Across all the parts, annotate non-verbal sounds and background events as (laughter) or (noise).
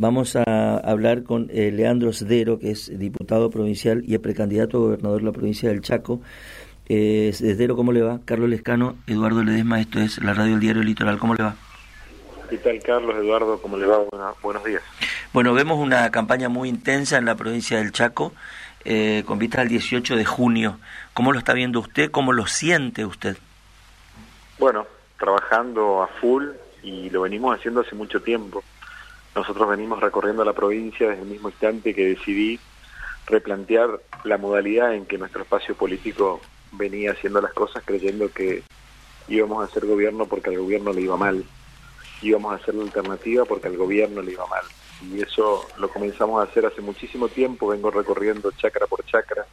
Vamos a hablar con eh, Leandro Cedero, que es diputado provincial y es precandidato a gobernador de la provincia del Chaco. Eh, Cedero, ¿cómo le va? Carlos Lescano, Eduardo Ledesma, esto es la radio del diario Litoral, ¿cómo le va? ¿Qué tal, Carlos, Eduardo? ¿Cómo le va? buenos días. Bueno, vemos una campaña muy intensa en la provincia del Chaco, eh, con vista al 18 de junio. ¿Cómo lo está viendo usted? ¿Cómo lo siente usted? Bueno, trabajando a full y lo venimos haciendo hace mucho tiempo. Nosotros venimos recorriendo la provincia desde el mismo instante que decidí replantear la modalidad en que nuestro espacio político venía haciendo las cosas creyendo que íbamos a hacer gobierno porque al gobierno le iba mal, íbamos a hacer la alternativa porque al gobierno le iba mal. Y eso lo comenzamos a hacer hace muchísimo tiempo, vengo recorriendo chacra por chacra,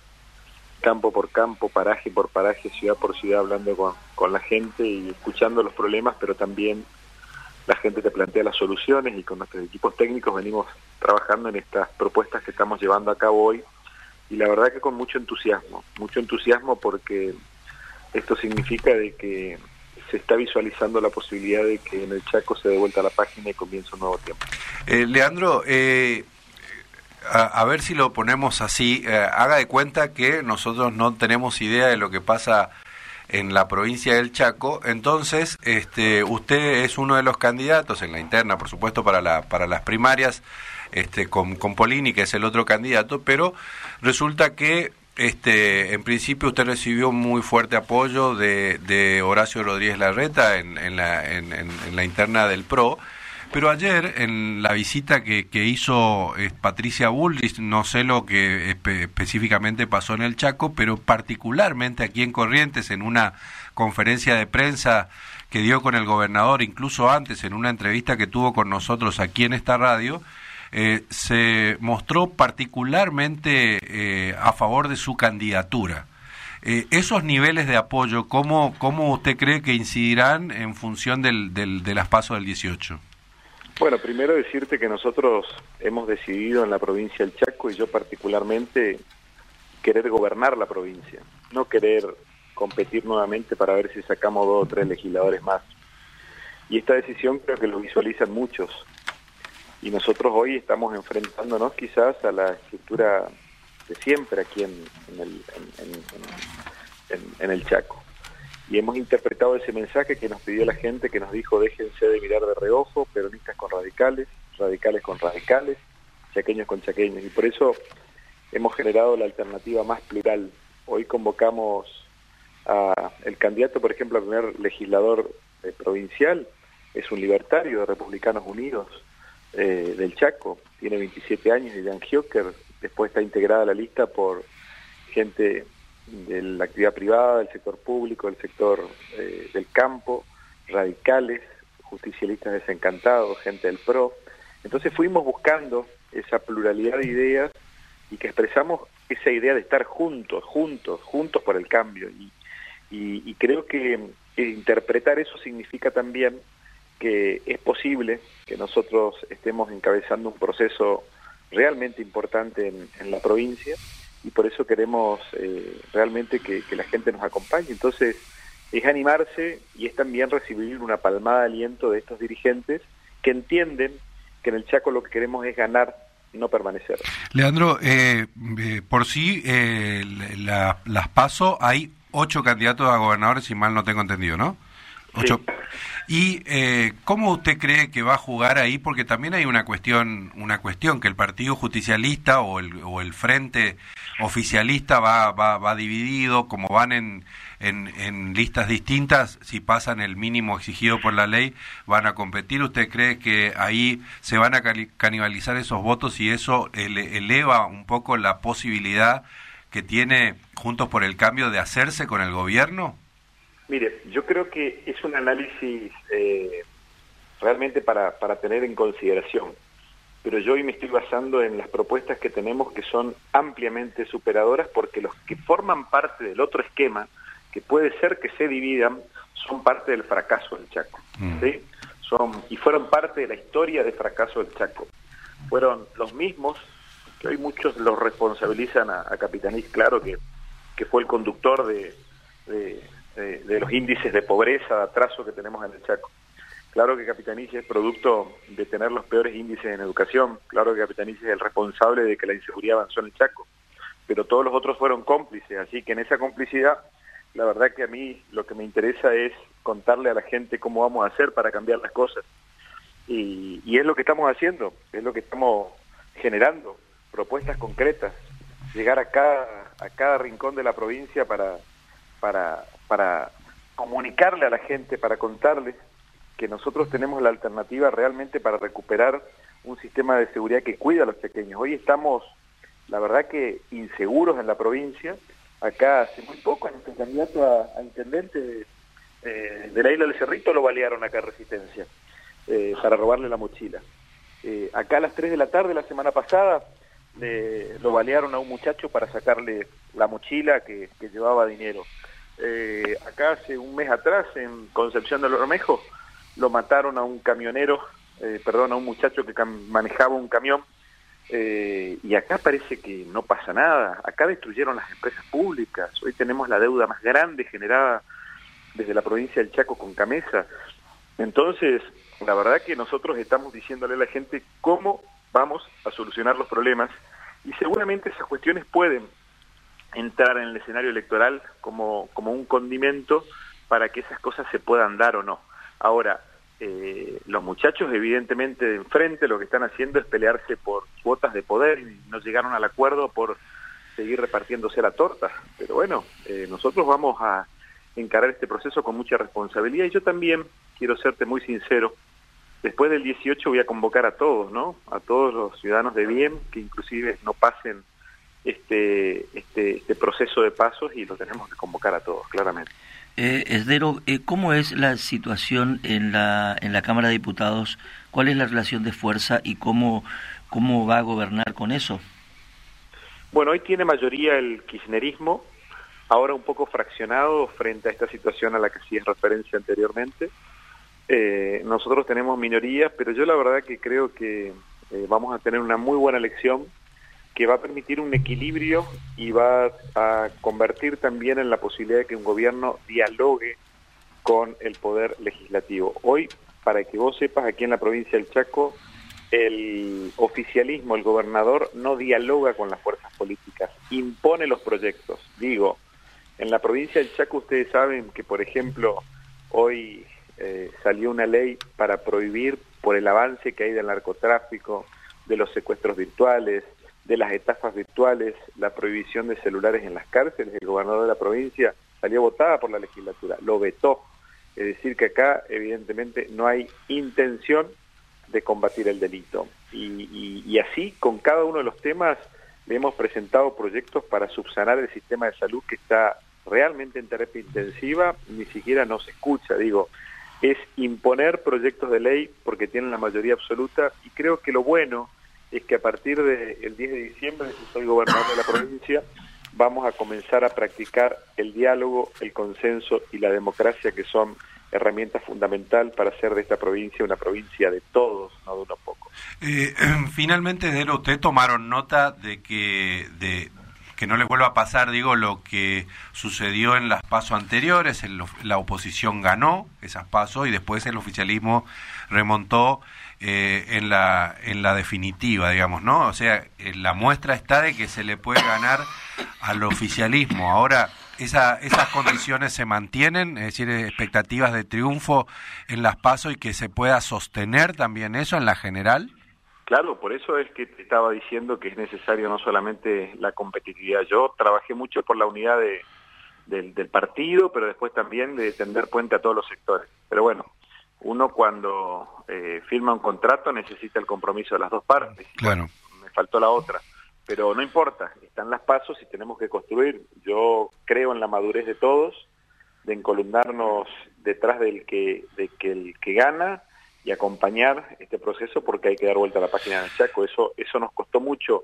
campo por campo, paraje por paraje, ciudad por ciudad, hablando con, con la gente y escuchando los problemas, pero también la gente te plantea las soluciones y con nuestros equipos técnicos venimos trabajando en estas propuestas que estamos llevando a cabo hoy y la verdad que con mucho entusiasmo, mucho entusiasmo porque esto significa de que se está visualizando la posibilidad de que en el Chaco se dé vuelta la página y comience un nuevo tiempo. Eh, Leandro, eh, a, ver si lo ponemos así, eh, haga de cuenta que nosotros no tenemos idea de lo que pasa en la provincia del Chaco. Entonces, este, usted es uno de los candidatos en la interna, por supuesto, para, la, para las primarias, este, con, con Polini, que es el otro candidato, pero resulta que este, en principio usted recibió muy fuerte apoyo de, de Horacio Rodríguez Larreta en, en, la, en, en la interna del PRO pero ayer, en la visita que, que hizo eh, Patricia Bullrich, no sé lo que específicamente pasó en el Chaco, pero particularmente aquí en Corrientes, en una conferencia de prensa que dio con el gobernador, incluso antes, en una entrevista que tuvo con nosotros aquí en esta radio, eh, se mostró particularmente eh, a favor de su candidatura. esos niveles de apoyo, ¿cómo, ¿cómo usted cree que incidirán en función del, del, de las del 18? Bueno, primero decirte que nosotros hemos decidido en la provincia del Chaco y yo particularmente querer gobernar la provincia, no querer competir nuevamente para ver si sacamos dos o tres legisladores más. Y esta decisión creo que lo visualizan muchos. Y nosotros hoy estamos enfrentándonos quizás a la estructura de siempre aquí en, el, en el Chaco y hemos interpretado ese mensaje que nos pidió la gente, que nos dijo déjense de mirar de reojo, peronistas con radicales, radicales con radicales, chaqueños con chaqueños, y por eso hemos generado la alternativa más plural. Hoy convocamos a el candidato, por ejemplo, a primer legislador eh, provincial, es un libertario de Republicanos Unidos eh, del Chaco, tiene 27 años, y Jan Giocker, después está integrada a la lista por gente de la actividad privada, del sector público, del sector eh, del campo, radicales, justicialistas desencantados, gente del PRO. Entonces fuimos buscando esa pluralidad de ideas y que expresamos esa idea de estar juntos, juntos, juntos por el cambio. Y, creo que interpretar eso significa también que es posible que nosotros estemos encabezando un proceso realmente importante en, en la provincia y por eso queremos eh, realmente que, la gente nos acompañe. Entonces, es animarse y es también recibir una palmada de aliento de estos dirigentes que entienden que en el Chaco lo que queremos es ganar y no permanecer. Leandro, eh, eh, por sí, las paso, hay ocho candidatos a gobernadores, si mal no tengo entendido, ¿no? Ocho. ¿Y eh, cómo usted cree que va a jugar ahí? Porque también hay una cuestión, una cuestión que el Partido Justicialista o el, o el Frente Oficialista va, va, va dividido, como van en, en, en, listas distintas, si pasan el mínimo exigido por la ley, van a competir. ¿Usted cree que ahí se van a canibalizar esos votos y eso eleva un poco la posibilidad que tiene Juntos por el Cambio de hacerse con el gobierno? Mire, yo creo que es un análisis eh, realmente para, para tener en consideración, pero yo hoy me estoy basando en las propuestas que tenemos que son ampliamente superadoras porque los que forman parte del otro esquema, que puede ser que se dividan, son parte del fracaso del Chaco. Mm. ¿sí? Son, y fueron parte de la historia de fracaso del Chaco. Fueron los mismos, que hoy muchos los responsabilizan a, a Capitanís, claro que, que fue el conductor de, de, de los índices de pobreza, de atraso que tenemos en el Chaco. Claro que Capitanicia es producto de tener los peores índices en educación, claro que Capitanicia es el responsable de que la inseguridad avanzó en el Chaco, pero todos los otros fueron cómplices, así que en esa complicidad, la verdad que a mí lo que me interesa es contarle a la gente cómo vamos a hacer para cambiar las cosas. Y, y es lo que estamos haciendo, es lo que estamos generando, propuestas concretas, llegar a cada, a cada rincón de la provincia para, para, comunicarle a la gente, para contarles que nosotros tenemos la alternativa realmente para recuperar un sistema de seguridad que cuida a los pequeños. Hoy estamos, la verdad que inseguros en la provincia. Acá hace muy poco, nuestro candidato a, intendente eh, de la isla del Cerrito lo balearon acá en Resistencia eh, para robarle la mochila. Eh, acá a las 3 de la tarde la semana pasada lo balearon a un muchacho para sacarle la mochila que llevaba dinero. Eh, acá hace un mes atrás en Concepción del Ormejo lo mataron a un camionero, eh, perdón, a un muchacho que manejaba un camión, eh, y acá parece que no pasa nada. Acá destruyeron las empresas públicas. Hoy tenemos la deuda más grande generada desde la provincia del Chaco con Camesa. Entonces, la verdad que nosotros estamos diciéndole a la gente cómo vamos a solucionar los problemas y seguramente esas cuestiones pueden entrar en el escenario electoral como, como un condimento para que esas cosas se puedan dar o no. Ahora, eh, los muchachos evidentemente de enfrente lo que están haciendo es pelearse por cuotas de poder y no llegaron al acuerdo por seguir repartiéndose la torta. Pero bueno, eh, nosotros vamos a encarar este proceso con mucha responsabilidad y yo también quiero serte muy sincero. Después del 18 voy a convocar a todos, ¿no? A todos los ciudadanos de bien que inclusive no pasen este, este, este proceso de pasos y lo tenemos que convocar a todos, claramente. Eh, Esdero, eh, ¿cómo es la situación en la, en la Cámara de Diputados? ¿Cuál es la relación de fuerza y cómo, cómo va a gobernar con eso? Bueno, hoy tiene mayoría el kirchnerismo, ahora un poco fraccionado frente a esta situación a la que hacías referencia anteriormente. Eh, nosotros tenemos minorías, pero yo la verdad que creo que eh, vamos a tener una muy buena elección que va a permitir un equilibrio y va a convertir también en la posibilidad de que un gobierno dialogue con el poder legislativo. Hoy, para que vos sepas, aquí en la provincia del Chaco, el oficialismo, el gobernador, no dialoga con las fuerzas políticas, impone los proyectos. Digo, en la provincia del Chaco ustedes saben que, por ejemplo, hoy eh, salió una ley para prohibir, por el avance que hay del narcotráfico, de los secuestros virtuales, de las estafas virtuales, la prohibición de celulares en las cárceles, el gobernador de la provincia salió votada por la legislatura, lo vetó. Es decir, que acá evidentemente no hay intención de combatir el delito. Y, así, con cada uno de los temas, le hemos presentado proyectos para subsanar el sistema de salud que está realmente en terapia intensiva, ni siquiera nos escucha, digo, es imponer proyectos de ley porque tienen la mayoría absoluta y creo que lo bueno es que a partir del 10 de diciembre, si soy gobernador de la provincia, vamos a comenzar a practicar el diálogo, el consenso y la democracia, que son herramientas fundamental para hacer de esta provincia una provincia de todos, no de unos pocos. Eh, (clears throat) finalmente, Dero, ¿ustedes tomaron nota de que, de, que no les vuelva a pasar, digo, lo que sucedió en las pasos anteriores? la oposición ganó esas pasos y después el oficialismo remontó eh, en, la, en la definitiva, digamos, ¿no? O sea, eh, la muestra está de que se le puede ganar al oficialismo. Ahora, esa, esas condiciones se mantienen, es decir, expectativas de triunfo en las pasos y que se pueda sostener también eso en la general. Claro, por eso es que te estaba diciendo que es necesario no solamente la competitividad. Yo trabajé mucho por la unidad de, del, del partido, pero después también de tender puente a todos los sectores. Pero bueno, uno cuando eh, firma un contrato necesita el compromiso de las dos partes. Claro. Me faltó la otra. Pero no importa, están las pasos y tenemos que construir. Yo creo en la madurez de todos, de encolumnarnos detrás del que, de que el que gana y acompañar este proceso porque hay que dar vuelta a la página del Chaco. Eso, eso nos costó mucho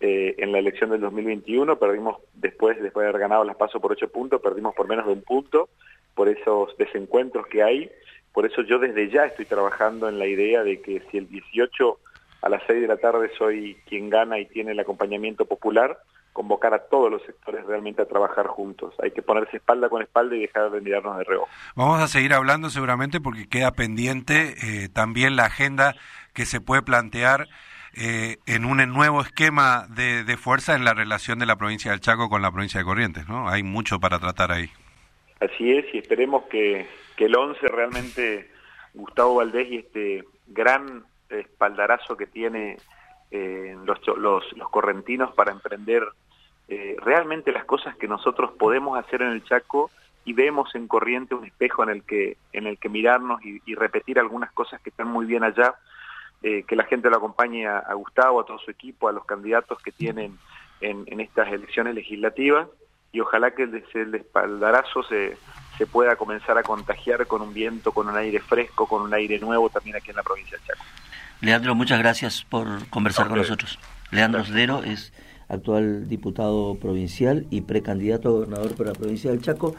eh, en la elección del 2021, perdimos después, después de haber ganado las pasos por ocho puntos, perdimos por menos de un punto por esos desencuentros que hay por eso yo desde ya estoy trabajando en la idea de que si el 18 a las 6 de la tarde soy quien gana y tiene el acompañamiento popular, convocar a todos los sectores realmente a trabajar juntos. Hay que ponerse espalda con espalda y dejar de mirarnos de reojo. Vamos a seguir hablando seguramente porque queda pendiente eh, también la agenda que se puede plantear eh, en un nuevo esquema de, de, fuerza en la relación de la provincia del Chaco con la provincia de Corrientes, ¿no? Hay mucho para tratar ahí. Así es, y esperemos que, que el 11 realmente, Gustavo Valdés y este gran espaldarazo que tiene eh, los, los, los correntinos para emprender eh, realmente las cosas que nosotros podemos hacer en el Chaco y vemos en Corriente un espejo en el que, en el que mirarnos y, y repetir algunas cosas que están muy bien allá, eh, que la gente lo acompañe a, a, Gustavo, a todo su equipo, a los candidatos que tienen en, en estas elecciones legislativas y ojalá que el, el espaldarazo se, se pueda comenzar a contagiar con un viento, con un aire fresco, con un aire nuevo también aquí en la provincia de Chaco. Leandro, muchas gracias por conversar okay. con nosotros. Leandro Sdero es actual diputado provincial y precandidato a gobernador por la provincia del Chaco.